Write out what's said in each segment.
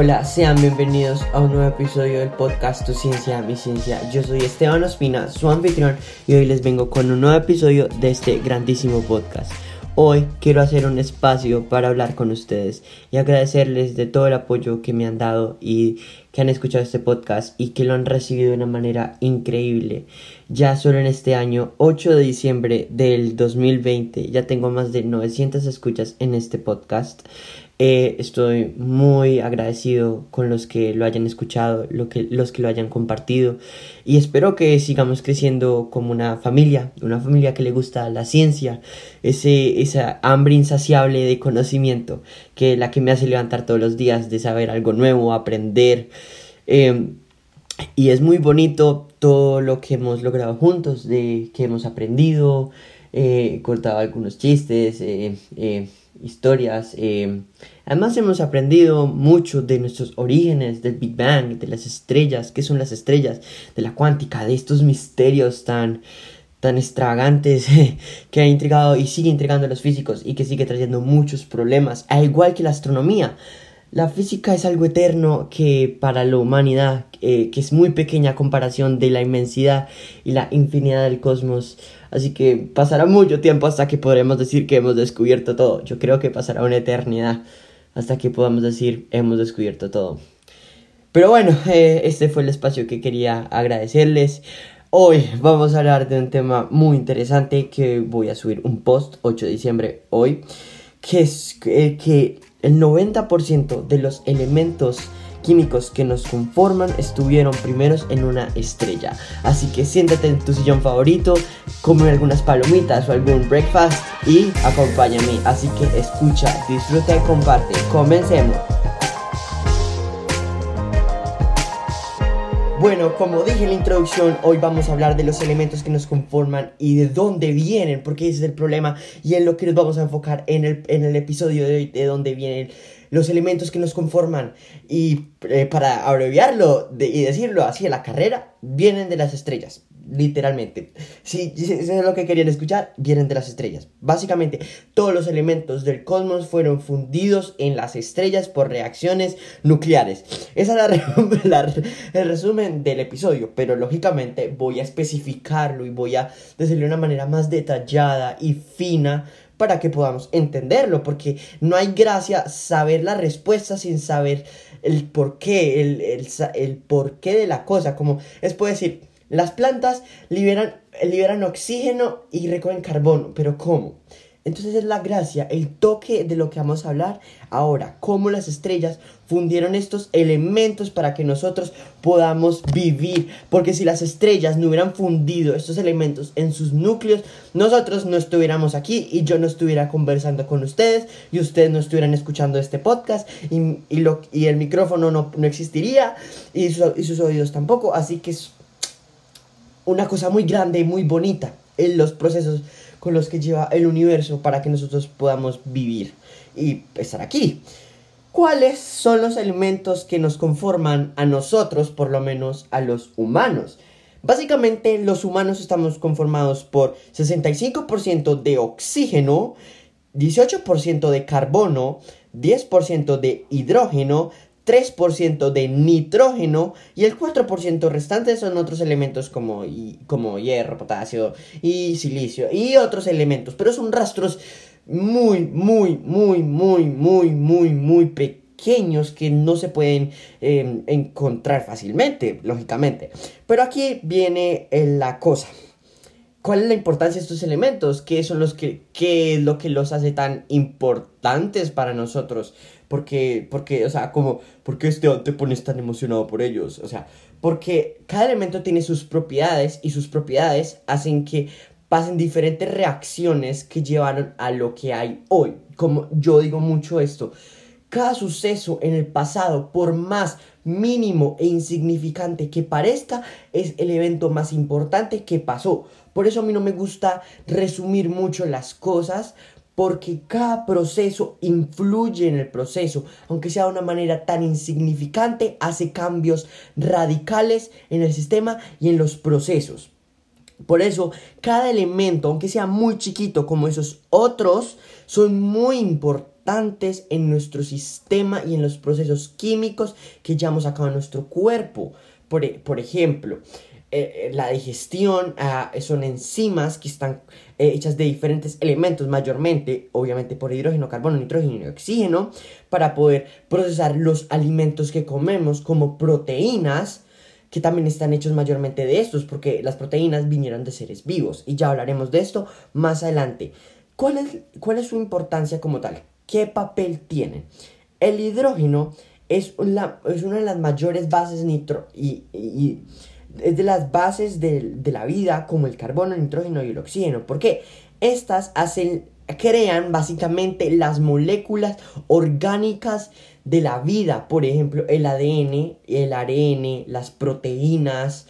Hola, sean bienvenidos a un nuevo episodio del podcast Tu Ciencia, Mi Ciencia. Yo soy Esteban Ospina, su anfitrión, y hoy les vengo con un nuevo episodio de este grandísimo podcast. Hoy quiero hacer un espacio para hablar con ustedes y agradecerles de todo el apoyo que me han dado y que han escuchado este podcast y que lo han recibido de una manera increíble. Ya solo en este año, 8 de diciembre del 2020, ya tengo más de 900 escuchas en este podcast. Eh, estoy muy agradecido con los que lo hayan escuchado, lo que, los que lo hayan compartido y espero que sigamos creciendo como una familia, una familia que le gusta la ciencia, ese, esa hambre insaciable de conocimiento que es la que me hace levantar todos los días, de saber algo nuevo, aprender. Em, y es muy bonito todo lo que hemos logrado juntos, de que hemos aprendido, eh, algunos chistes, eh, eh historias. Eh, además hemos aprendido mucho de nuestros orígenes, del Big Bang, de las estrellas, qué son las estrellas, de la cuántica, de estos misterios tan tan extravagantes que ha intrigado y sigue intrigando a los físicos y que sigue trayendo muchos problemas, al igual que la astronomía. La física es algo eterno que para la humanidad, eh, que es muy pequeña a comparación de la inmensidad y la infinidad del cosmos. Así que pasará mucho tiempo hasta que podremos decir que hemos descubierto todo. Yo creo que pasará una eternidad hasta que podamos decir hemos descubierto todo. Pero bueno, eh, este fue el espacio que quería agradecerles. Hoy vamos a hablar de un tema muy interesante que voy a subir un post 8 de diciembre hoy, que es eh, que el 90% de los elementos químicos que nos conforman estuvieron primeros en una estrella. Así que siéntate en tu sillón favorito, come algunas palomitas o algún breakfast y acompáñame. Así que escucha, disfruta y comparte. Comencemos. Bueno, como dije en la introducción, hoy vamos a hablar de los elementos que nos conforman y de dónde vienen, porque ese es el problema y en lo que nos vamos a enfocar en el, en el episodio de hoy, de dónde vienen los elementos que nos conforman. Y eh, para abreviarlo y decirlo así, la carrera, vienen de las estrellas literalmente. Si, eso es lo que querían escuchar, vienen de las estrellas. Básicamente, todos los elementos del cosmos fueron fundidos en las estrellas por reacciones nucleares. Esa es la, el resumen del episodio, pero lógicamente voy a especificarlo y voy a decirlo de una manera más detallada y fina para que podamos entenderlo, porque no hay gracia saber la respuesta sin saber el porqué, el, el, el porqué de la cosa, como es puede decir, las plantas liberan, liberan oxígeno y recogen carbono, pero ¿cómo? Entonces es la gracia, el toque de lo que vamos a hablar ahora, cómo las estrellas fundieron estos elementos para que nosotros podamos vivir. Porque si las estrellas no hubieran fundido estos elementos en sus núcleos, nosotros no estuviéramos aquí y yo no estuviera conversando con ustedes y ustedes no estuvieran escuchando este podcast y, y, el micrófono no, no existiría y, y sus oídos tampoco. Así que una cosa muy grande y muy bonita en los procesos con los que lleva el universo para que nosotros podamos vivir y estar aquí. ¿Cuáles son los elementos que nos conforman a nosotros, por lo menos a los humanos? Básicamente los humanos estamos conformados por 65% de oxígeno, 18% de carbono, 10% de hidrógeno, 3% de nitrógeno y el 4% restante son otros elementos como, como hierro, potasio y silicio y otros elementos, pero son rastros muy, muy, muy, muy, muy, muy, muy pequeños que no se pueden em, encontrar fácilmente, lógicamente. Pero aquí viene eh, la cosa. ¿Cuál es la importancia de estos elementos? ¿Qué son los que, qué es lo que los hace tan importantes para nosotros? Porque, porque, o sea, como, ¿por qué este, te pones tan emocionado por ellos? O sea, porque cada elemento tiene sus propiedades y sus propiedades hacen que pasen diferentes reacciones que llevaron a lo que hay hoy. Como yo digo mucho esto, cada suceso en el pasado, por más mínimo e insignificante que parezca, es el evento más importante que pasó. Por eso a mí no me gusta resumir mucho las cosas, porque cada proceso influye en el proceso, aunque sea de una manera tan insignificante, hace cambios radicales en el sistema y en los procesos. Por eso, cada elemento, aunque sea muy chiquito como esos otros, son muy importantes en nuestro sistema y en los procesos químicos que llevamos a cabo en nuestro cuerpo. Por, e, por ejemplo, eh, eh, la digestión ah, son enzimas que están eh, hechas de diferentes elementos, mayormente, obviamente por hidrógeno, carbono, nitrógeno y oxígeno, para poder procesar los alimentos que comemos como proteínas, que también están hechos mayormente de estos, porque las proteínas vinieron de seres vivos, y ya hablaremos de esto más adelante. ¿Cuál es, cuál es su importancia como tal? ¿Qué papel tienen? El hidrógeno es, es una de las mayores bases nitro y es de las bases de, la vida como el carbono, el nitrógeno y el oxígeno. porque Estas hacen, crean básicamente las moléculas orgánicas de la vida. Por ejemplo, el ADN, el ARN, las proteínas,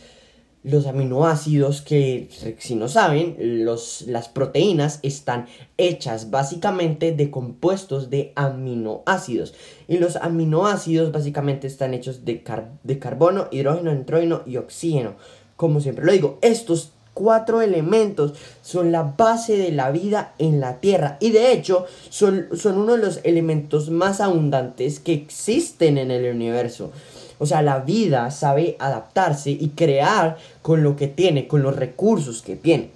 los aminoácidos que si no saben los, las proteínas están hechas básicamente de compuestos de aminoácidos. Y los aminoácidos básicamente están hechos de, de carbono hidrógeno nitrógeno y oxígeno. Como siempre lo digo estos cuatro elementos son la base de la vida en la tierra. Y de hecho son, son uno de los elementos más abundantes que existen en el universo o sea, la vida sabe adaptarse y crear con lo que tiene, con los recursos que tiene.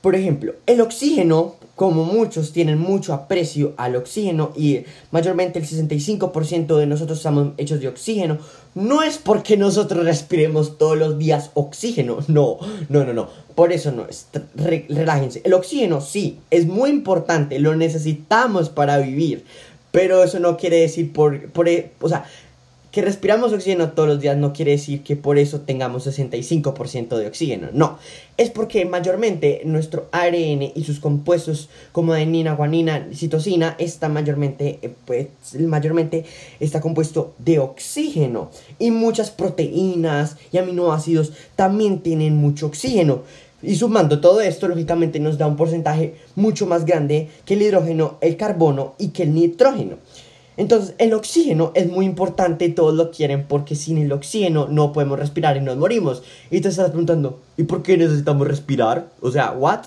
Por ejemplo, el oxígeno, como muchos tienen mucho aprecio al oxígeno y mayormente el 65% de nosotros estamos hechos de oxígeno, no es porque nosotros respiremos todos los días oxígeno, no, no, no, no, por eso no, es, relájense. El oxígeno sí, es muy importante, lo necesitamos para vivir, pero eso no quiere decir por, por o sea, que respiramos oxígeno todos los días no quiere decir que por eso tengamos 65% de oxígeno. No, es porque mayormente nuestro ARN y sus compuestos como adenina, guanina, citosina está mayormente, eh, pues, mayormente está compuesto de oxígeno. Y muchas proteínas y aminoácidos también tienen mucho oxígeno. Y sumando todo esto, lógicamente nos da un porcentaje mucho más grande que el hidrógeno, el carbono y que el nitrógeno. Entonces, el oxígeno es muy importante, todos lo quieren, porque sin el oxígeno no podemos respirar y nos morimos. Y te estás preguntando, ¿y por qué necesitamos respirar? O sea, ¿what?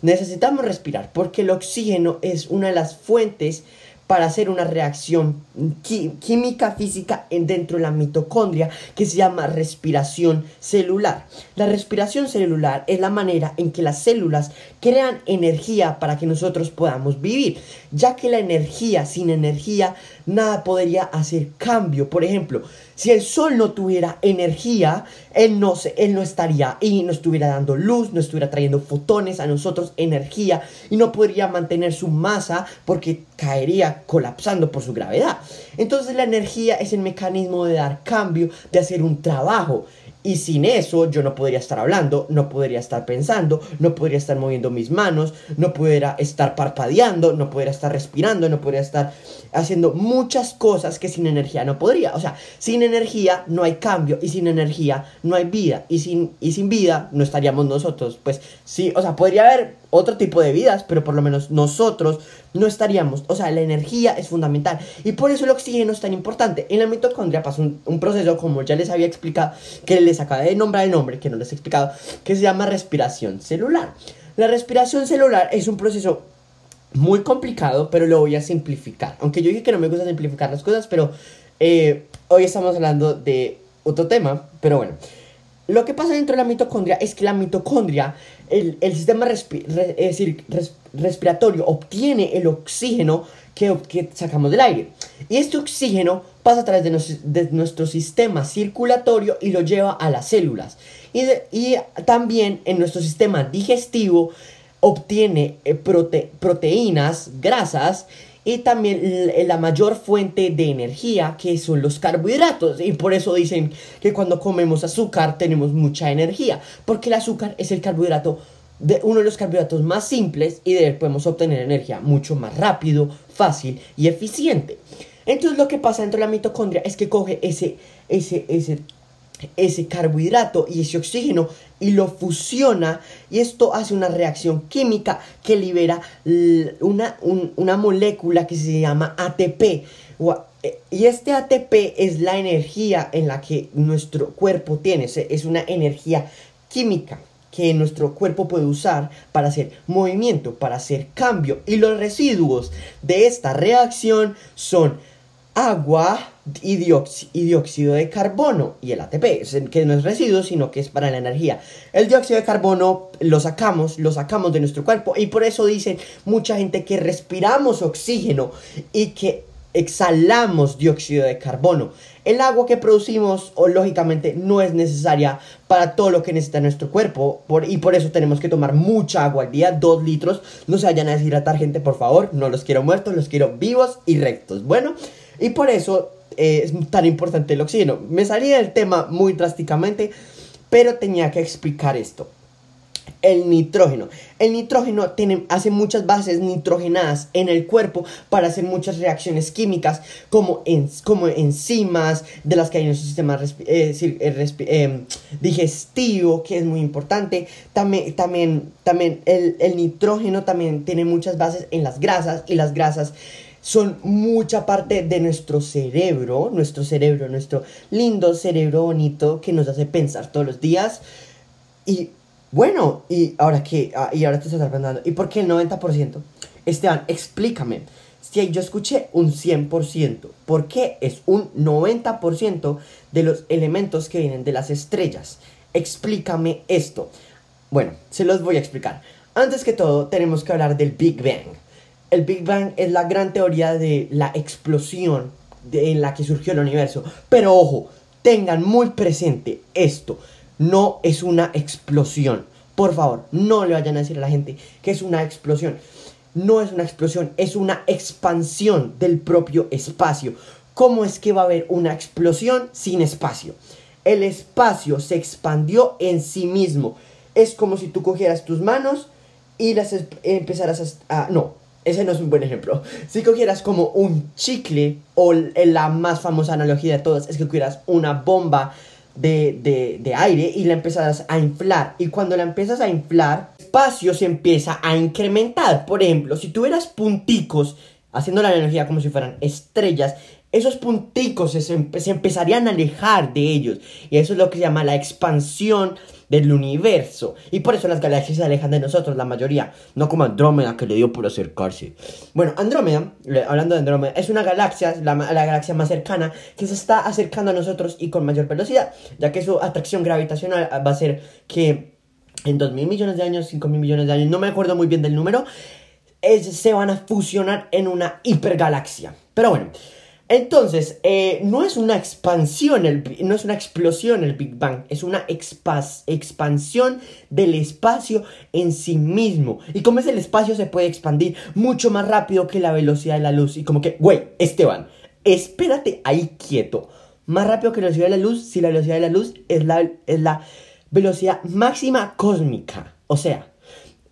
Necesitamos respirar porque el oxígeno es una de las fuentes para hacer una reacción química física dentro de la mitocondria que se llama respiración celular. La respiración celular es la manera en que las células crean energía para que nosotros podamos vivir, ya que la energía, sin energía, nada podría hacer cambio. Por ejemplo, si el sol no tuviera energía, él no, él no estaría y no estuviera dando luz, no estuviera trayendo fotones a nosotros, energía, y no podría mantener su masa porque caería colapsando por su gravedad. Entonces la energía es el mecanismo de dar cambio, de hacer un trabajo. Y sin eso yo no podría estar hablando, no podría estar pensando, no podría estar moviendo mis manos, no podría estar parpadeando, no podría estar respirando, no podría estar haciendo muchas cosas que sin energía no podría. O sea, sin energía no hay cambio y sin energía no hay vida y sin, y sin vida no estaríamos nosotros. Pues sí, o sea, podría haber otro tipo de vidas, pero por lo menos nosotros no estaríamos. O sea, la energía es fundamental. Y por eso el oxígeno es tan importante. En la mitocondria pasa un, proceso, como ya les había explicado, que les acabé de nombrar el nombre, que no les he explicado, que se llama respiración celular. La respiración celular es un proceso muy complicado, pero lo voy a simplificar. Aunque yo dije que no me gusta simplificar las cosas, pero eh, hoy estamos hablando de otro tema. Pero bueno, lo que pasa dentro de la mitocondria es que la mitocondria, el, sistema respiratorio obtiene el oxígeno que, que, sacamos del aire. Y este oxígeno pasa a través de, nuestro sistema circulatorio y lo lleva a las células. Y, y también en nuestro sistema digestivo obtiene eh, proteínas, grasas y también la mayor fuente de energía que son los carbohidratos y por eso dicen que cuando comemos azúcar tenemos mucha energía porque el azúcar es el carbohidrato de uno de los carbohidratos más simples y de él podemos obtener energía mucho más rápido, fácil y eficiente. Entonces lo que pasa dentro de la mitocondria es que coge ese, ese, ese ese carbohidrato y ese oxígeno y lo fusiona y esto hace una reacción química que libera una, una molécula que se llama ATP. Eh, y este ATP es la energía en la que nuestro cuerpo tiene, es una energía química que nuestro cuerpo puede usar para hacer movimiento, para hacer cambio. Y los residuos de esta reacción son agua y dióxido, de carbono y el ATP, que no es residuo, sino que es para la energía. El dióxido de carbono lo sacamos, lo sacamos de nuestro cuerpo y por eso dicen mucha gente que respiramos oxígeno y que exhalamos dióxido de carbono. El agua que producimos, lógicamente, no es necesaria para todo lo que necesita nuestro cuerpo. Y por eso tenemos que tomar mucha agua al día, 2 litros. No se vayan a deshidratar, gente, por favor. No los quiero muertos, los quiero vivos y rectos. Bueno, y por eso eh, es tan importante el oxígeno. Me salí del tema muy drásticamente, pero tenía que explicar esto. El nitrógeno. El nitrógeno tiene, hace muchas bases nitrogenadas en el cuerpo para hacer muchas reacciones químicas como, en, como enzimas de las que hay en nuestro sistema eh, eh, digestivo, que es muy importante. También, también, también el, el nitrógeno también tiene muchas bases en las grasas y las grasas son mucha parte de nuestro cerebro, nuestro cerebro, nuestro lindo cerebro bonito que nos hace pensar todos los días. Y bueno, y ahora que, ah, y ahora te estás preguntando, ¿y por qué el 90%? Esteban, explícame. Si yo escuché un 100%, ¿por qué es un 90% de los elementos que vienen de las estrellas? Explícame esto. Bueno, se los voy a explicar. Antes que todo, tenemos que hablar del Big Bang el Big Bang es la gran teoría de la explosión en la que surgió el universo. Pero ojo, tengan muy presente esto. No es una explosión. Por favor, no le vayan a decir a la gente que es una explosión. No es una explosión, es una expansión del propio espacio. ¿Cómo es que va a haber una explosión sin espacio? El espacio se expandió en sí mismo. Es como si tú cogieras tus manos y las empezaras a... no, ese no es un buen ejemplo. Si cogieras como un chicle, o la más famosa analogía de todas es que cogieras una bomba de, de, aire y la empezaras a inflar. Y cuando la empiezas a inflar, el espacio se empieza a incrementar. Por ejemplo, si tuvieras punticos, haciendo la analogía como si fueran estrellas, esos punticos se, se, empezarían a alejar de ellos. Y eso es lo que se llama la expansión del universo. Y por eso las galaxias se alejan de nosotros, la mayoría. No como Andrómeda, que le dio por acercarse. Bueno, Andrómeda, hablando de Andrómeda, es una galaxia, la, la galaxia más cercana, que se está acercando a nosotros y con mayor velocidad. Ya que su atracción gravitacional va a ser que en 2 mil millones de años, 5 mil millones de años, no me acuerdo muy bien del número, se van a fusionar en una hipergalaxia. Pero bueno. Entonces, eh, no es una expansión, el, no es una explosión el Big Bang, es una expansión del espacio en sí mismo. Y como es el espacio, se puede expandir mucho más rápido que la velocidad de la luz. Y como que, güey, Esteban, espérate ahí quieto. Más rápido que la velocidad de la luz, si la velocidad de la luz es la, es la velocidad máxima cósmica. O sea,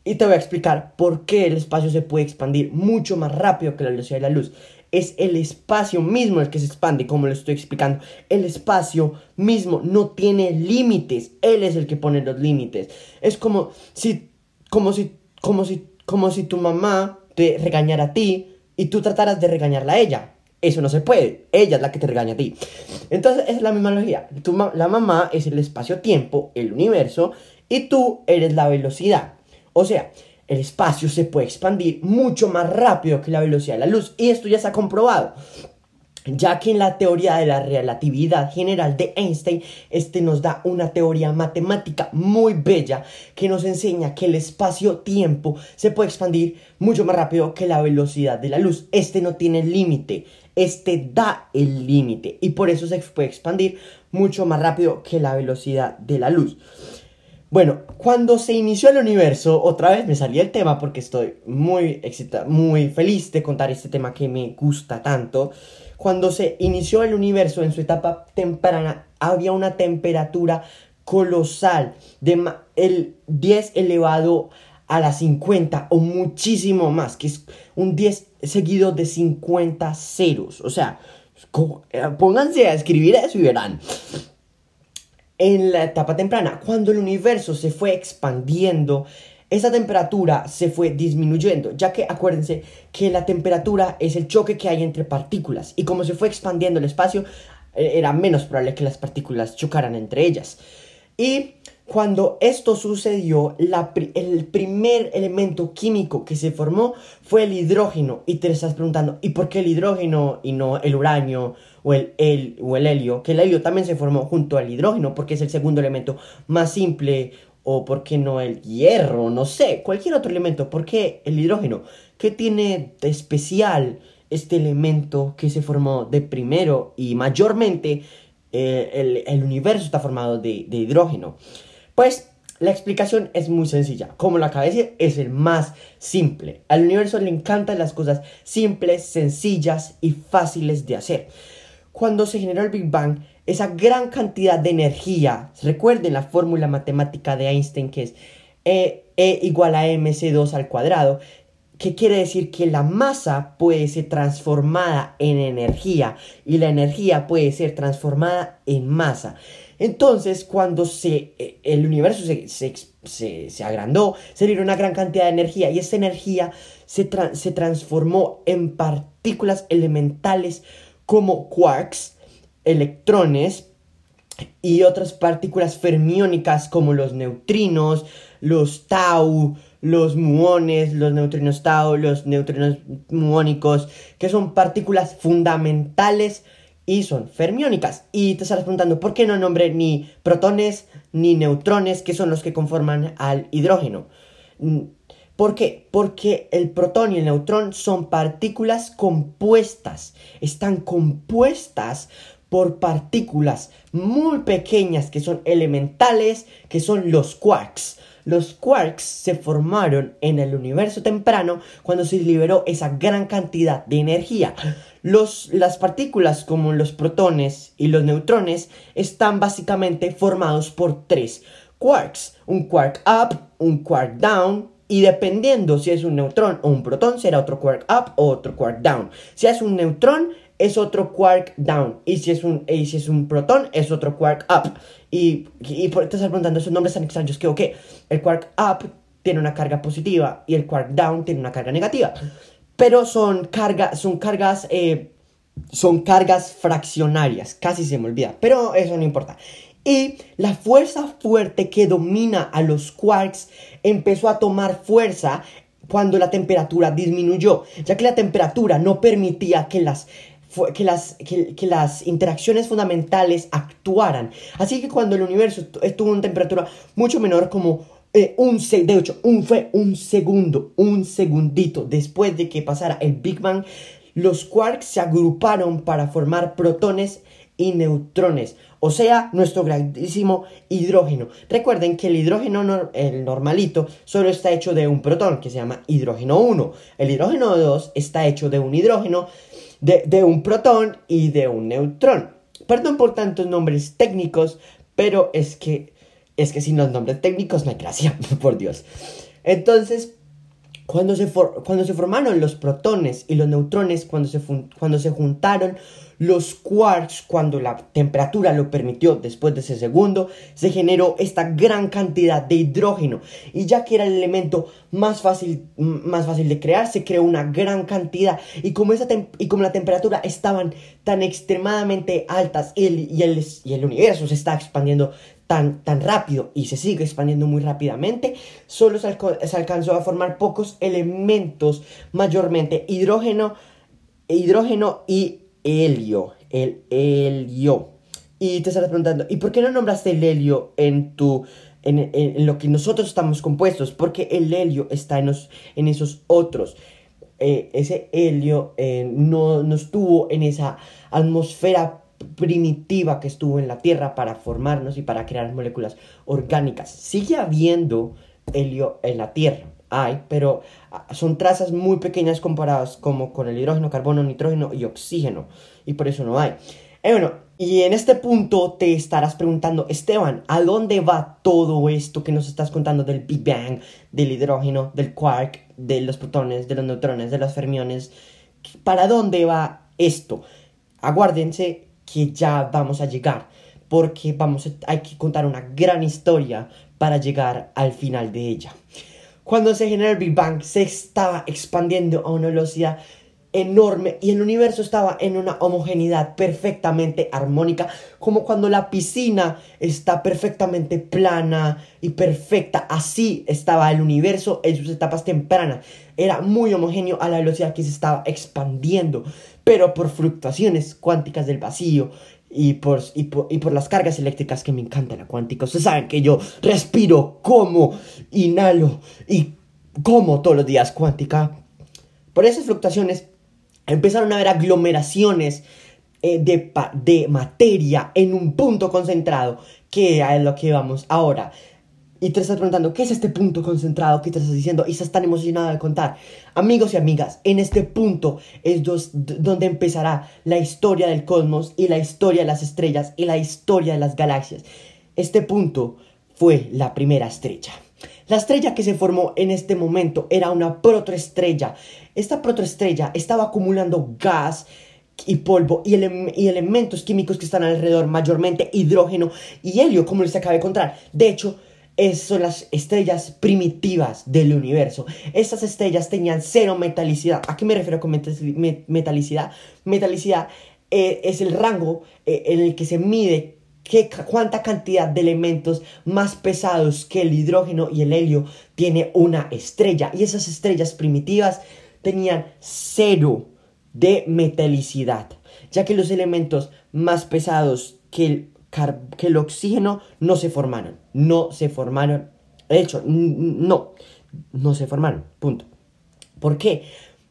y te voy a explicar por qué el espacio se puede expandir mucho más rápido que la velocidad de la luz es el espacio mismo el que se expande, como lo estoy explicando. El espacio mismo no tiene límites, él es el que pone los límites. Es como si, como si, como si, como si tu mamá te regañara a ti y tú trataras de regañarla a ella. Eso no se puede, ella es la que te regaña a ti. Entonces es la misma analogía. la mamá es el espacio-tiempo, el universo, y tú eres la velocidad. O sea, el espacio se puede expandir mucho más rápido que la velocidad de la luz. Y esto ya se ha comprobado. Ya que en la teoría de la relatividad general de Einstein, este nos da una teoría matemática muy bella que nos enseña que el espacio-tiempo se puede expandir mucho más rápido que la velocidad de la luz. Este no tiene límite, este da el límite y por eso se puede expandir mucho más rápido que la velocidad de la luz. Bueno, cuando se inició el universo, otra vez me salía el tema porque estoy muy excitado, muy feliz de contar este tema que me gusta tanto. Cuando se inició el universo en su etapa temprana, había una temperatura colosal de el 10 elevado a la 50 o muchísimo más, que es un 10 seguido de 50 ceros. O sea, eh, pónganse a escribir eso y verán en la etapa temprana, cuando el universo se fue expandiendo, esa temperatura se fue disminuyendo, ya que acuérdense que la temperatura es el choque que hay entre partículas y como se fue expandiendo el espacio, eh, era menos probable que las partículas chocaran entre ellas. Y cuando esto sucedió, el primer elemento químico que se formó fue el hidrógeno. Y te estás preguntando, ¿y por qué el hidrógeno y no el uranio o el, el, o el helio? Que el helio también se formó junto al hidrógeno porque es el segundo elemento más simple. O por qué no el hierro, no sé, cualquier otro elemento. ¿Por qué el hidrógeno? ¿Qué tiene de especial este elemento que se formó de primero y mayormente eh, el, universo está formado de, de hidrógeno? Pues la explicación es muy sencilla. Como la cabeza es el más simple. Al universo le encantan las cosas simples, sencillas y fáciles de hacer. Cuando se generó el Big Bang, esa gran cantidad de energía, recuerden la fórmula matemática de Einstein que es E, e igual a mc2 al cuadrado, que quiere decir que la masa puede ser transformada en energía y la energía puede ser transformada en masa. Entonces, cuando se, eh, el universo se, agrandó, se dio una gran cantidad de energía y esa energía se, se transformó en partículas elementales como quarks, electrones y otras partículas fermiónicas como los neutrinos, los tau, los muones, los neutrinos tau, los neutrinos muónicos, que son partículas fundamentales y son fermiónicas. Y te estarás preguntando, ¿por qué no nombre ni protones ni neutrones, que son los que conforman al hidrógeno? ¿Por qué? Porque el protón y el neutrón son partículas compuestas. Están compuestas por partículas muy pequeñas que son elementales, que son los quarks. Los quarks se formaron en el universo temprano cuando se liberó esa gran cantidad de energía. Los, las partículas como los protones y los neutrones están básicamente formados por tres quarks. Un quark up, un quark down y dependiendo si es un neutrón o un protón será otro quark up o otro quark down. Si es un neutrón es otro quark down. Y si es un, y si es un protón, es otro quark up. Y, y por, te estás preguntando esos nombres tan extraños que, ok, el quark up tiene una carga positiva y el quark down tiene una carga negativa. Pero son, carga, son cargas... Eh, son cargas fraccionarias, casi se me olvida, pero eso no importa. Y la fuerza fuerte que domina a los quarks empezó a tomar fuerza cuando la temperatura disminuyó, ya que la temperatura no permitía que las que las, que, las interacciones fundamentales actuaran. Así que cuando el universo estuvo en temperatura mucho menor, como eh, un, de hecho, un, fue un segundo, un segundito después de que pasara el Big Bang, los quarks se agruparon para formar protones y neutrones, o sea, nuestro grandísimo hidrógeno. Recuerden que el hidrógeno, el normalito, solo está hecho de un protón, que se llama hidrógeno 1. El hidrógeno 2 está hecho de un hidrógeno de, un protón y de un neutrón. Perdón por tantos nombres técnicos, pero es que, es que sin los nombres técnicos no hay gracia, por Dios. Entonces, cuando se, cuando se formaron los protones y los neutrones, cuando se, cuando se juntaron los quarks, cuando la temperatura lo permitió después de ese segundo, se generó esta gran cantidad de hidrógeno. Y ya que era el elemento más fácil, más fácil de crear, se creó una gran cantidad. Y como, esa y como la temperatura estaban tan extremadamente altas y el, y el, y el universo se está expandiendo Tan, tan, rápido y se sigue expandiendo muy rápidamente, solo se, alcanzó a formar pocos elementos, mayormente hidrógeno, hidrógeno y helio, el helio. Y te estarás preguntando, ¿y por qué no nombraste el helio en tu en, lo que nosotros estamos compuestos? Porque el helio está en, en esos otros. Eh, ese helio eh, no, no estuvo en esa atmósfera primitiva que estuvo en la Tierra para formarnos y para crear moléculas orgánicas. Sigue habiendo helio en la Tierra, hay, pero ah, son trazas muy pequeñas comparadas como con el hidrógeno, carbono, nitrógeno y oxígeno, y por eso no hay. Eh, bueno, y en este punto te estarás preguntando, Esteban, ¿a dónde va todo esto que nos estás contando del Big Bang, del hidrógeno, del quark, de los protones, de los neutrones, de los fermiones? ¿Para dónde va esto? Aguárdense que ya vamos a llegar, porque vamos hay que contar una gran historia para llegar al final de ella. Cuando se genera el Big Bang, se estaba expandiendo a una velocidad enorme y el universo estaba en una homogeneidad perfectamente armónica, como cuando la piscina está perfectamente plana y perfecta, así estaba el universo en sus etapas tempranas, era muy homogéneo a la velocidad que se estaba expandiendo, pero por fluctuaciones cuánticas del vacío y por, y por, las cargas eléctricas que me encanta la cuántica. Ustedes saben que yo respiro, como, inhalo y como todos los días cuántica. Por esas fluctuaciones empezaron a haber aglomeraciones eh, de, de materia en un punto concentrado, que es lo que vamos ahora. Y te estás preguntando, ¿qué es este punto concentrado? ¿Qué te estás diciendo? Y estás tan emocionado de contar. Amigos y amigas, en este punto es donde empezará la historia del cosmos y la historia de las estrellas y la historia de las galaxias. Este punto fue la primera estrella. La estrella que se formó en este momento era una protoestrella. Esta protoestrella estaba acumulando gas y polvo y, y, elementos químicos que están alrededor, mayormente hidrógeno y helio, como les acabé de contar. De hecho, esas son las estrellas primitivas del universo. Estas estrellas tenían cero metalicidad. ¿A qué me refiero con metalicidad? Metalicidad eh, es el rango eh, en el que se mide qué, cuánta cantidad de elementos más pesados que el hidrógeno y el helio tiene una estrella. Y esas estrellas primitivas tenían cero de metalicidad, ya que los elementos más pesados que el que el oxígeno no se formaron. No se formaron. De hecho, no. No se formaron. Punto. ¿Por qué?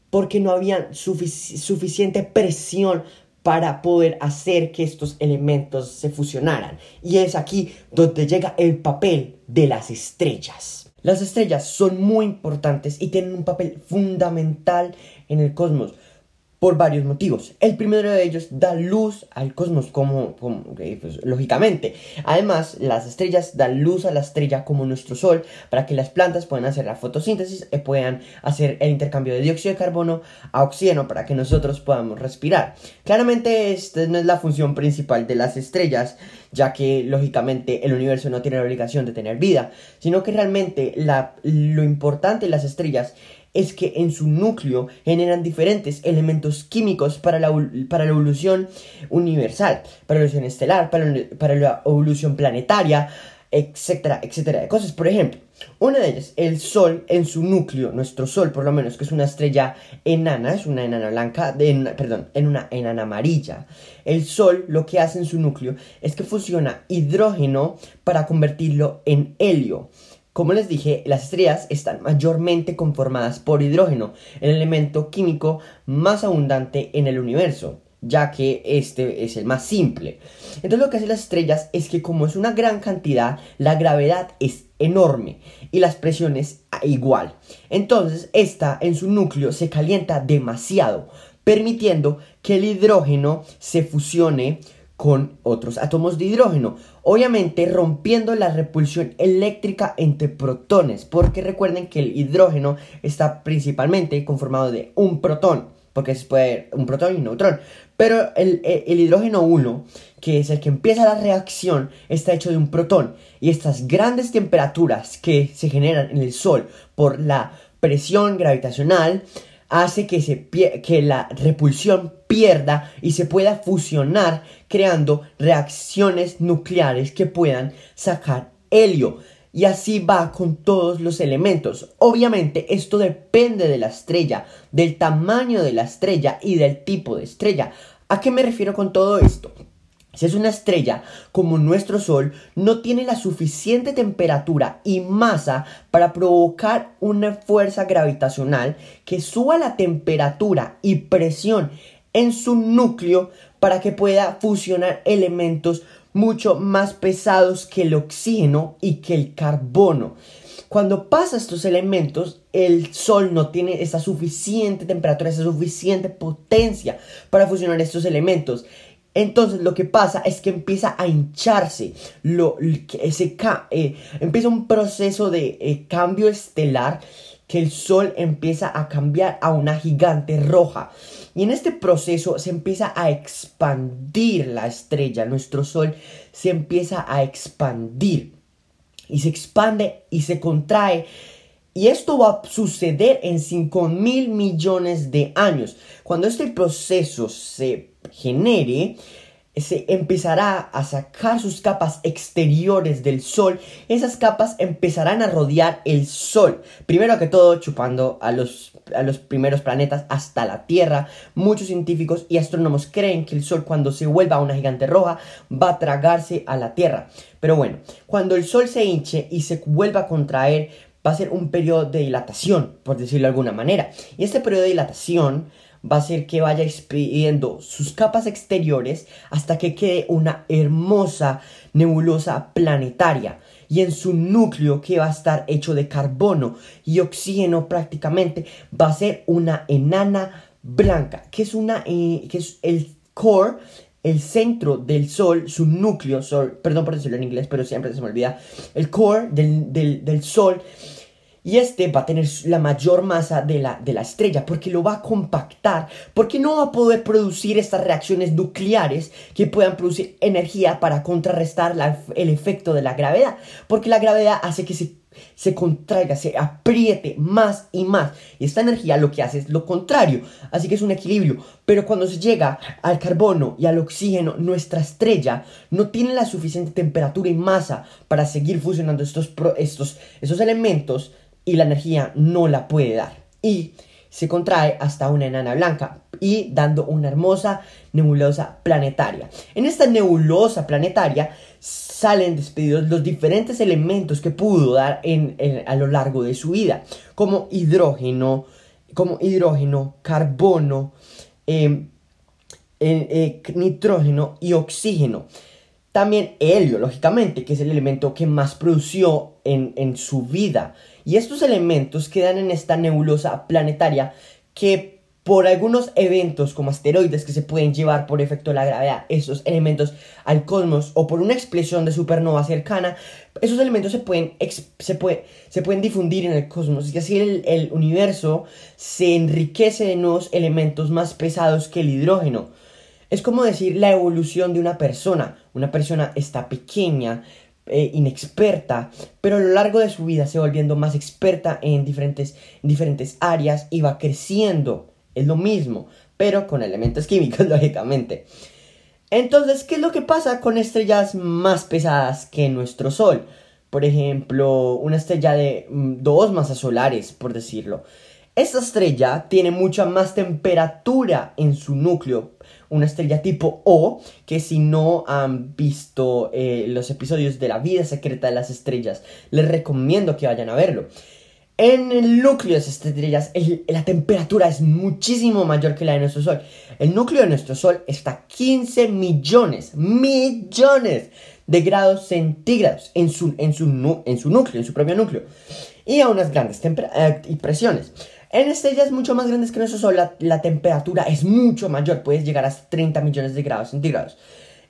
Porque no había suficiente presión para poder hacer que estos elementos se fusionaran. Y es aquí donde llega el papel de las estrellas. Las estrellas son muy importantes y tienen un papel fundamental en el cosmos por varios motivos. El primero de ellos da luz al cosmos como, pues, lógicamente. Además, las estrellas dan luz a la estrella como nuestro sol para que las plantas puedan hacer la fotosíntesis y puedan hacer el intercambio de dióxido de carbono a oxígeno para que nosotros podamos respirar. Claramente esta no es la función principal de las estrellas, ya que lógicamente el universo no tiene la obligación de tener vida, sino que realmente lo importante de las estrellas es que en su núcleo generan diferentes elementos químicos para la, para la evolución universal, para la evolución estelar, para, para la evolución planetaria, etcétera, etcétera de cosas. Por ejemplo, una de ellas, el Sol en su núcleo, nuestro Sol por lo menos, que es una estrella enana, es una enana blanca, de, perdón, en una enana amarilla. El Sol lo que hace en su núcleo es que fusiona hidrógeno para convertirlo en helio. Como les dije, las estrellas están mayormente conformadas por hidrógeno, el elemento químico más abundante en el universo, ya que este es el más simple. Entonces lo que hacen las estrellas es que como es una gran cantidad, la gravedad es enorme y las presiones igual. Entonces esta en su núcleo se calienta demasiado, permitiendo que el hidrógeno se fusione con otros átomos de hidrógeno, obviamente rompiendo la repulsión eléctrica entre protones, porque recuerden que el hidrógeno está principalmente conformado de un protón, porque se puede un protón y un neutrón, pero el, el hidrógeno 1, que es el que empieza la reacción, está hecho de un protón, y estas grandes temperaturas que se generan en el Sol por la presión gravitacional, hace que, se que la repulsión pierda y se pueda fusionar creando reacciones nucleares que puedan sacar helio. Y así va con todos los elementos. Obviamente esto depende de la estrella, del tamaño de la estrella y del tipo de estrella. ¿A qué me refiero con todo esto? Si es una estrella como nuestro Sol, no tiene la suficiente temperatura y masa para provocar una fuerza gravitacional que suba la temperatura y presión en su núcleo para que pueda fusionar elementos mucho más pesados que el oxígeno y que el carbono. Cuando pasa estos elementos, el Sol no tiene esa suficiente temperatura, esa suficiente potencia para fusionar estos elementos. Entonces lo que pasa es que empieza a hincharse, lo, ese, eh, empieza un proceso de eh, cambio estelar que el Sol empieza a cambiar a una gigante roja. Y en este proceso se empieza a expandir la estrella, nuestro Sol se empieza a expandir y se expande y se contrae Y esto va a suceder en 5 mil millones de años. Cuando este proceso se genere, se empezará a sacar sus capas exteriores del Sol, esas capas empezarán a rodear el Sol. Primero que todo, chupando a los, a los primeros planetas hasta la Tierra. Muchos científicos y astrónomos creen que el Sol cuando se vuelva una gigante roja va a tragarse a la Tierra. Pero bueno, cuando el Sol se hinche y se vuelva a contraer, va a ser un periodo de dilatación, por decirlo de alguna manera. Y este periodo de dilatación va a ser que vaya expidiendo sus capas exteriores hasta que quede una hermosa nebulosa planetaria y en su núcleo que va a estar hecho de carbono y oxígeno prácticamente va a ser una enana blanca que es una eh, que es el core el centro del sol, su núcleo, perdón por decirlo en inglés, pero siempre se me olvida, el core del, del, del sol y este va a tener la mayor masa de la, de la estrella porque lo va a compactar, porque no va a poder producir estas reacciones nucleares que puedan producir energía para contrarrestar el efecto de la gravedad, porque la gravedad hace que se, se contraiga, se apriete más y más. Y esta energía lo que hace es lo contrario, así que es un equilibrio. Pero cuando se llega al carbono y al oxígeno, nuestra estrella no tiene la suficiente temperatura y masa para seguir fusionando estos, estos, estos elementos y la energía no la puede dar. Y se contrae hasta una enana blanca y dando una hermosa nebulosa planetaria. En esta nebulosa planetaria salen despedidos los diferentes elementos que pudo dar en, a lo largo de su vida, como hidrógeno, como hidrógeno, carbono, em, eh, nitrógeno y oxígeno. También helio, lógicamente, que es el elemento que más produció en, en su vida. Y estos elementos quedan en esta nebulosa planetaria que por algunos eventos como asteroides que se pueden llevar por efecto de la gravedad esos elementos al cosmos o por una explosión de supernova cercana, esos elementos se pueden, se puede, se pueden difundir en el cosmos y así el, el universo se enriquece de nuevos elementos más pesados que el hidrógeno. Es como decir la evolución de una persona. Una persona está pequeña, eh, inexperta, pero a lo largo de su vida se va volviendo más experta en diferentes, diferentes áreas y va creciendo. Es lo mismo, pero con elementos químicos, lógicamente. Entonces, ¿qué es lo que pasa con estrellas más pesadas que nuestro Sol? Por ejemplo, una estrella de mm, dos masas solares, por decirlo. Esta estrella tiene mucha más temperatura en su núcleo, una estrella tipo O, que si no han visto eh, los episodios de la vida secreta de las estrellas, les recomiendo que vayan a verlo. En el núcleo de esas estrellas la temperatura es muchísimo mayor que la de nuestro Sol. El núcleo de nuestro Sol está a 15 millones, millones de grados centígrados en su, en su, en su núcleo, en su propio núcleo. Y a unas grandes eh, presiones. En estrellas mucho más grandes que nuestro Sol, la, temperatura es mucho mayor, puedes llegar a 30 millones de grados centígrados.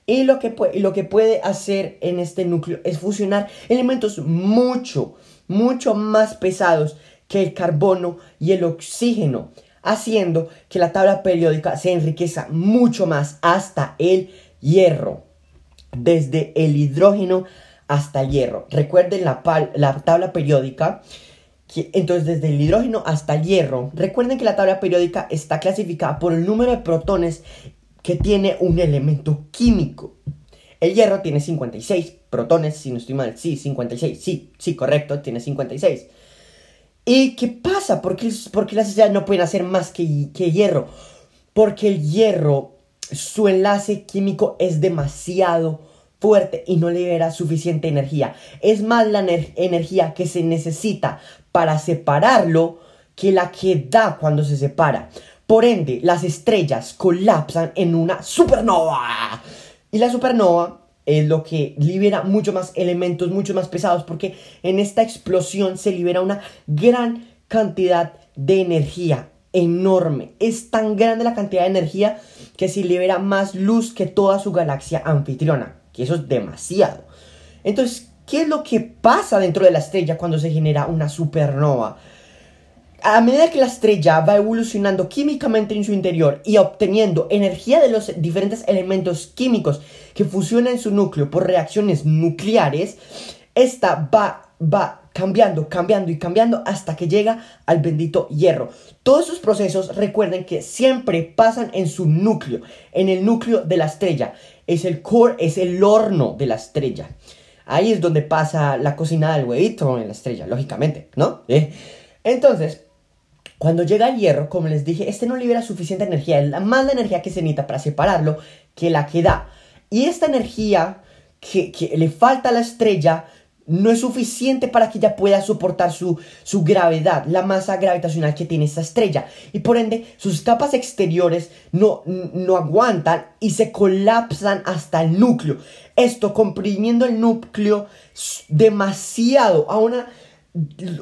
Y lo, que puede, hacer en este núcleo es fusionar elementos mucho, mucho más pesados que el carbono y el oxígeno, haciendo que la tabla periódica se enriquezca mucho más hasta el hierro, desde el hidrógeno hasta el hierro. Recuerden la tabla periódica entonces, desde el hidrógeno hasta el hierro, recuerden que la tabla periódica está clasificada por el número de protones que tiene un elemento químico. El hierro tiene 56 protones, si no estoy mal, sí, 56, sí, sí, correcto, tiene 56. ¿Y qué pasa? ¿Por qué, las estrellas no pueden hacer más que, que hierro? Porque el hierro, su enlace químico es demasiado fuerte y no libera suficiente energía. Es más la energía que se necesita para separarlo que la que da cuando se separa. Por ende, las estrellas colapsan en una supernova. Y la supernova es lo que libera mucho más elementos, mucho más pesados, porque en esta explosión se libera una gran cantidad de energía enorme. Es tan grande la cantidad de energía que se libera más luz que toda su galaxia anfitriona, que eso es demasiado. Entonces, ¿Qué es lo que pasa dentro de la estrella cuando se genera una supernova? A medida que la estrella va evolucionando químicamente en su interior y obteniendo energía de los diferentes elementos químicos que fusionan en su núcleo por reacciones nucleares, esta va va cambiando, cambiando y cambiando hasta que llega al bendito hierro. Todos esos procesos recuerden que siempre pasan en su núcleo, en el núcleo de la estrella. Es el core, es el horno de la estrella. Ahí es donde pasa la cocina del huevito en la estrella, lógicamente, ¿no? ¿Eh? Entonces, cuando llega el hierro, como les dije, este no libera suficiente energía, es más la energía que se necesita para separarlo que la que da. Y esta energía que, que le falta a la estrella no es suficiente para que ella pueda soportar su, su, gravedad, la masa gravitacional que tiene esta estrella. Y por ende, sus capas exteriores no, no aguantan y se colapsan hasta el núcleo. Esto comprimiendo el núcleo demasiado a una...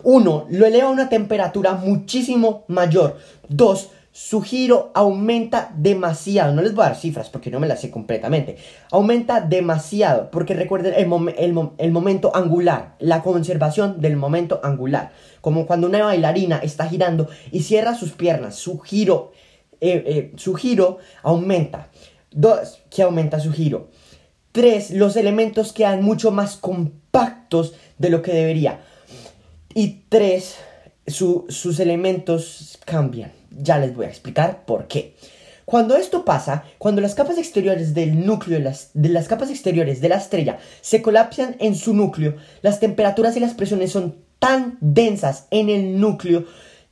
Uno, lo eleva a una temperatura muchísimo mayor. Dos, su giro aumenta demasiado. No les voy a dar cifras porque no me las sé completamente. Aumenta demasiado porque recuerden el, momento angular, la conservación del momento angular. Como cuando una bailarina está girando y cierra sus piernas, su giro, eh, eh, su giro aumenta. Dos, que aumenta su giro. Tres, los elementos quedan mucho más compactos de lo que debería. Y tres, sus elementos cambian. Ya les voy a explicar por qué. Cuando esto pasa, cuando las capas exteriores del núcleo de las, de las, capas exteriores de la estrella se colapsan en su núcleo, las temperaturas y las presiones son tan densas en el núcleo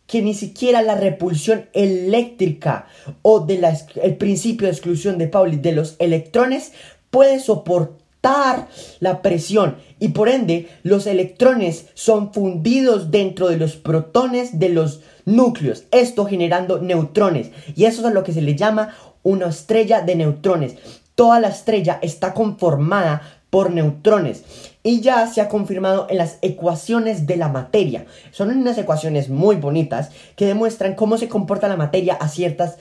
que ni siquiera la repulsión eléctrica o del el principio de exclusión de Pauli de los electrones puede soportar la presión y por ende los electrones son fundidos dentro de los protones de los núcleos, esto generando neutrones y eso es lo que se le llama una estrella de neutrones. Toda la estrella está conformada por neutrones y ya se ha confirmado en las ecuaciones de la materia. Son unas ecuaciones muy bonitas que demuestran cómo se comporta la materia a ciertas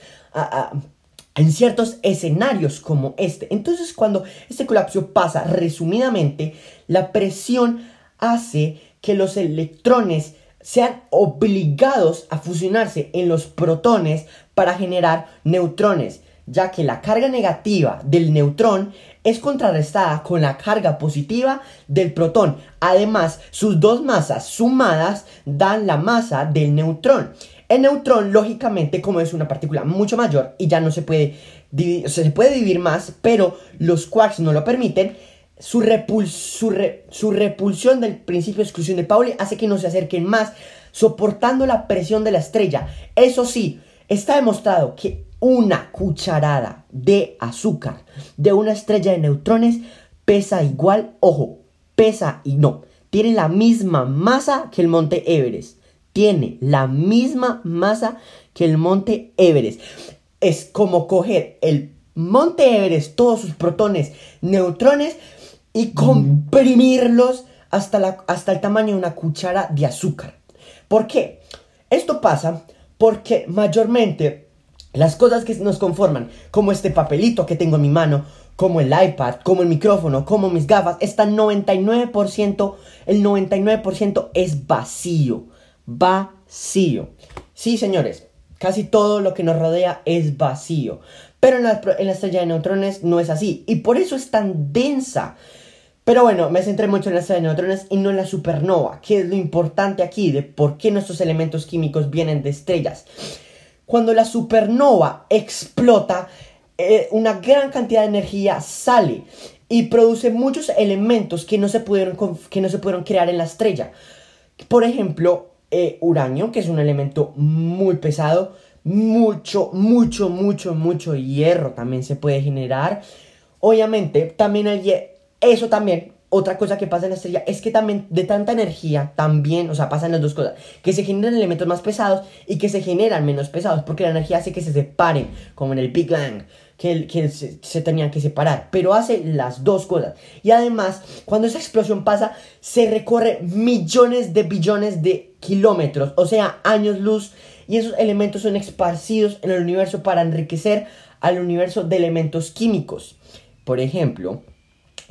en ciertos escenarios como este. Entonces, cuando este colapso pasa, resumidamente, la presión hace que los electrones sean obligados a fusionarse en los protones para generar neutrones, ya que la carga negativa del neutrón es contrarrestada con la carga positiva del protón. Además, sus dos masas sumadas dan la masa del neutrón. El neutrón, lógicamente, como es una partícula mucho mayor y ya no se puede dividir, se puede dividir más, pero los quarks no lo permiten, su, su, repulsión del principio de exclusión de Pauli hace que no se acerquen más, soportando la presión de la estrella. Eso sí, está demostrado que una cucharada de azúcar de una estrella de neutrones pesa igual, ojo, pesa y no, tiene la misma masa que el monte Everest tiene la misma masa que el monte Everest. Es como coger el monte Everest, todos sus protones, neutrones, y comprimirlos hasta, la, hasta el tamaño de una cuchara de azúcar. ¿Por qué? Esto pasa porque mayormente las cosas que nos conforman, como este papelito que tengo en mi mano, como el iPad, como el micrófono, como mis gafas, están 99%, el 99% es vacío vacío. Sí, señores, casi todo lo que nos rodea es vacío. Pero en la, estrella de neutrones no es así. Y por eso es tan densa. Pero bueno, me centré mucho en la estrella de neutrones y no en la supernova, que es lo importante aquí de por qué nuestros elementos químicos vienen de estrellas. Cuando la supernova explota, eh, una gran cantidad de energía sale y produce muchos elementos que no se pudieron, que no se pudieron crear en la estrella. Por ejemplo, eh, uranio, que es un elemento muy pesado, mucho, mucho, mucho, mucho hierro también se puede generar. Obviamente, también hay eso también. Otra cosa que pasa en la estrella es que también de tanta energía, también, o sea, pasan las dos cosas, que se generan elementos más pesados y que se generan menos pesados, porque la energía hace que se separen, como en el Big Bang que, se, tenían que separar, pero hace las dos cosas. Y además, cuando esa explosión pasa, se recorre millones de billones de kilómetros, o sea, años luz, y esos elementos son esparcidos en el universo para enriquecer al universo de elementos químicos. Por ejemplo,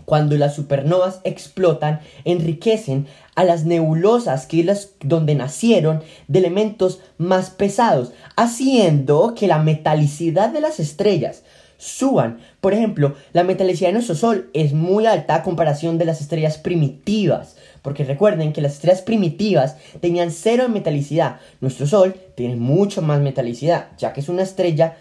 cuando las supernovas explotan, enriquecen a las nebulosas que es donde nacieron de elementos más pesados, haciendo que la metalicidad de las estrellas suban. Por ejemplo, la metalicidad de nuestro Sol es muy alta a comparación de las estrellas primitivas. Porque recuerden que las estrellas primitivas tenían cero de metalicidad. Nuestro Sol tiene mucho más metalicidad, ya que es una estrella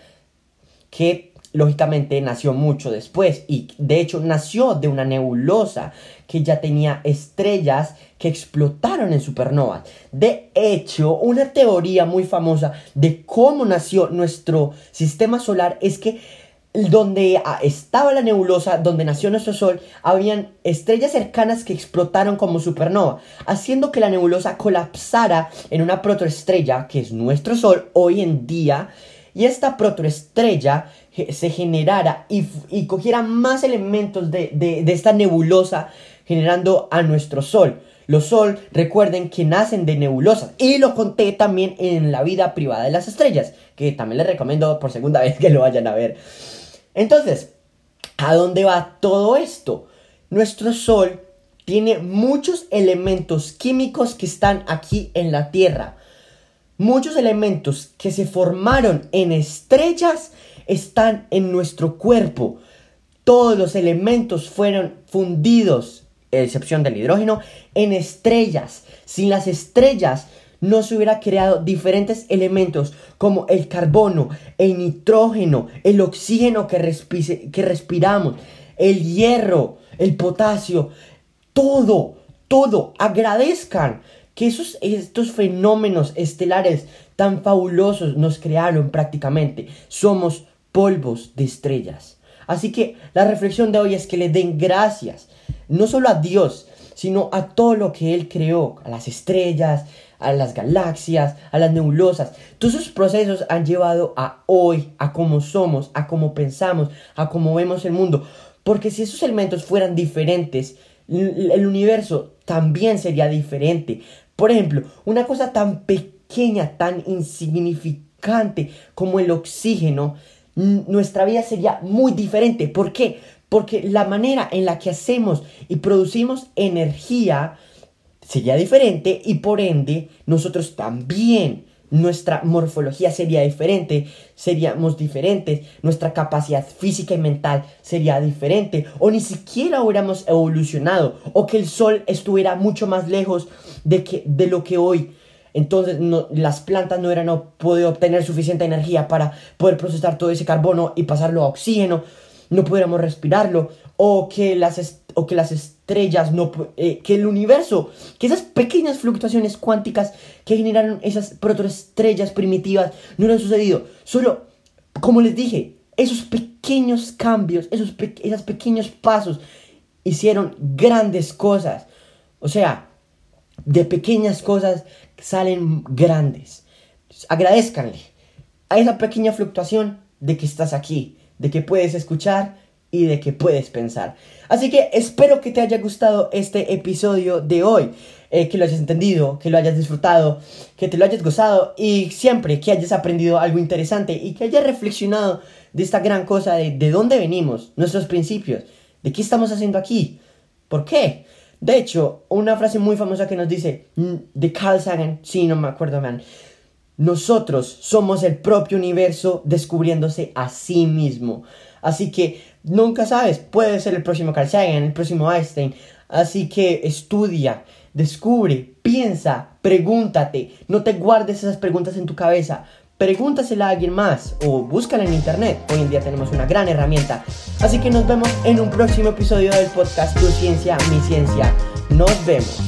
que lógicamente nació mucho después y de hecho nació de una nebulosa que ya tenía estrellas que explotaron en supernovas. De hecho, una teoría muy famosa de cómo nació nuestro sistema solar es que donde ah, estaba la nebulosa, donde nació nuestro Sol, habían estrellas cercanas que explotaron como supernova, haciendo que la nebulosa colapsara en una protoestrella, que es nuestro Sol hoy en día, y esta protoestrella se generara y, cogiera más elementos de, de esta nebulosa, generando a nuestro Sol. Los Sol, recuerden que nacen de nebulosas. Y lo conté también en la vida privada de las estrellas, que también les recomiendo por segunda vez que lo vayan a ver. Entonces, ¿a dónde va todo esto? Nuestro Sol tiene muchos elementos químicos que están aquí en la Tierra. Muchos elementos que se formaron en estrellas están en nuestro cuerpo. Todos los elementos fueron fundidos, excepción del hidrógeno, en estrellas. Sin las estrellas no se hubiera creado diferentes elementos como el carbono, el nitrógeno, el oxígeno que, que respiramos, el hierro, el potasio, todo, todo. Agradezcan que esos, estos fenómenos estelares tan fabulosos nos crearon prácticamente. Somos polvos de estrellas. Así que la reflexión de hoy es que le den gracias, no solo a Dios, sino a todo lo que Él creó, a las estrellas, a las galaxias, a las nebulosas. Todos esos procesos han llevado a hoy, a cómo somos, a cómo pensamos, a cómo vemos el mundo. Porque si esos elementos fueran diferentes, el universo también sería diferente. Por ejemplo, una cosa tan pequeña, tan insignificante como el oxígeno, nuestra vida sería muy diferente. ¿Por qué? Porque la manera en la que hacemos y producimos energía sería diferente y por ende nosotros también nuestra morfología sería diferente, seríamos diferentes, nuestra capacidad física y mental sería diferente, o ni siquiera hubiéramos evolucionado, o que el sol estuviera mucho más lejos de, que, de lo que hoy. Entonces las plantas no hubieran podido obtener suficiente energía para poder procesar todo ese carbono y pasarlo a oxígeno, no pudiéramos respirarlo, o que las, o que las estrellas, eh, que el universo, que esas pequeñas fluctuaciones cuánticas que generaron esas protoestrellas primitivas no hubieran sucedido. Solo, como les dije, esos pequeños cambios, esos, esos pequeños pasos hicieron grandes cosas. O sea, de pequeñas cosas salen grandes. Agradezcanle a esa pequeña fluctuación de que estás aquí, de que puedes escuchar y de que puedes pensar. Así que espero que te haya gustado este episodio de hoy, eh, que lo hayas entendido, que lo hayas disfrutado, que te lo hayas gozado y siempre que hayas aprendido algo interesante y que hayas reflexionado de esta gran cosa de de dónde venimos, nuestros principios, de qué estamos haciendo aquí, por qué. De hecho, una frase muy famosa que nos dice mm, de Carl Sagan, sí, no me acuerdo, man. Nosotros somos el propio universo descubriéndose a sí mismo. Así que nunca sabes, puede ser el próximo Carl Sagan, el próximo Einstein. Así que estudia, descubre, piensa, pregúntate. No te guardes esas preguntas en tu cabeza. Pregúntasela a alguien más o búscala en internet. Hoy en día tenemos una gran herramienta. Así que nos vemos en un próximo episodio del podcast Tu Ciencia, Mi Ciencia. Nos vemos.